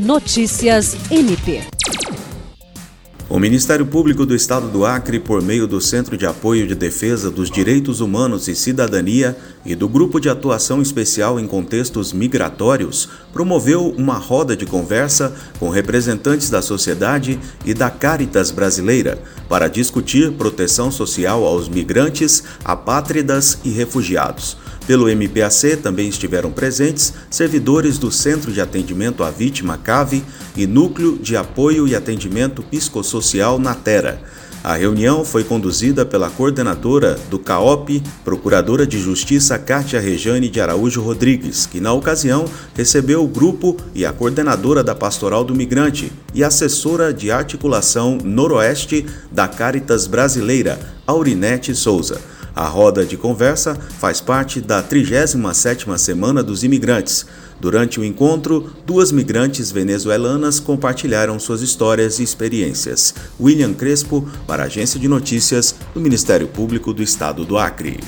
Notícias MP. O Ministério Público do Estado do Acre, por meio do Centro de Apoio de Defesa dos Direitos Humanos e Cidadania e do Grupo de Atuação Especial em Contextos Migratórios, promoveu uma roda de conversa com representantes da sociedade e da Caritas Brasileira para discutir proteção social aos migrantes, apátridas e refugiados. Pelo MPAC também estiveram presentes servidores do Centro de Atendimento à Vítima CAVE e Núcleo de Apoio e Atendimento Psicossocial Natera. A reunião foi conduzida pela coordenadora do CAOP, Procuradora de Justiça Kátia Rejane de Araújo Rodrigues, que na ocasião recebeu o grupo e a coordenadora da Pastoral do Migrante e assessora de articulação Noroeste da Caritas Brasileira, Aurinete Souza. A roda de conversa faz parte da 37ª Semana dos Imigrantes. Durante o encontro, duas migrantes venezuelanas compartilharam suas histórias e experiências. William Crespo, para a Agência de Notícias do Ministério Público do Estado do Acre.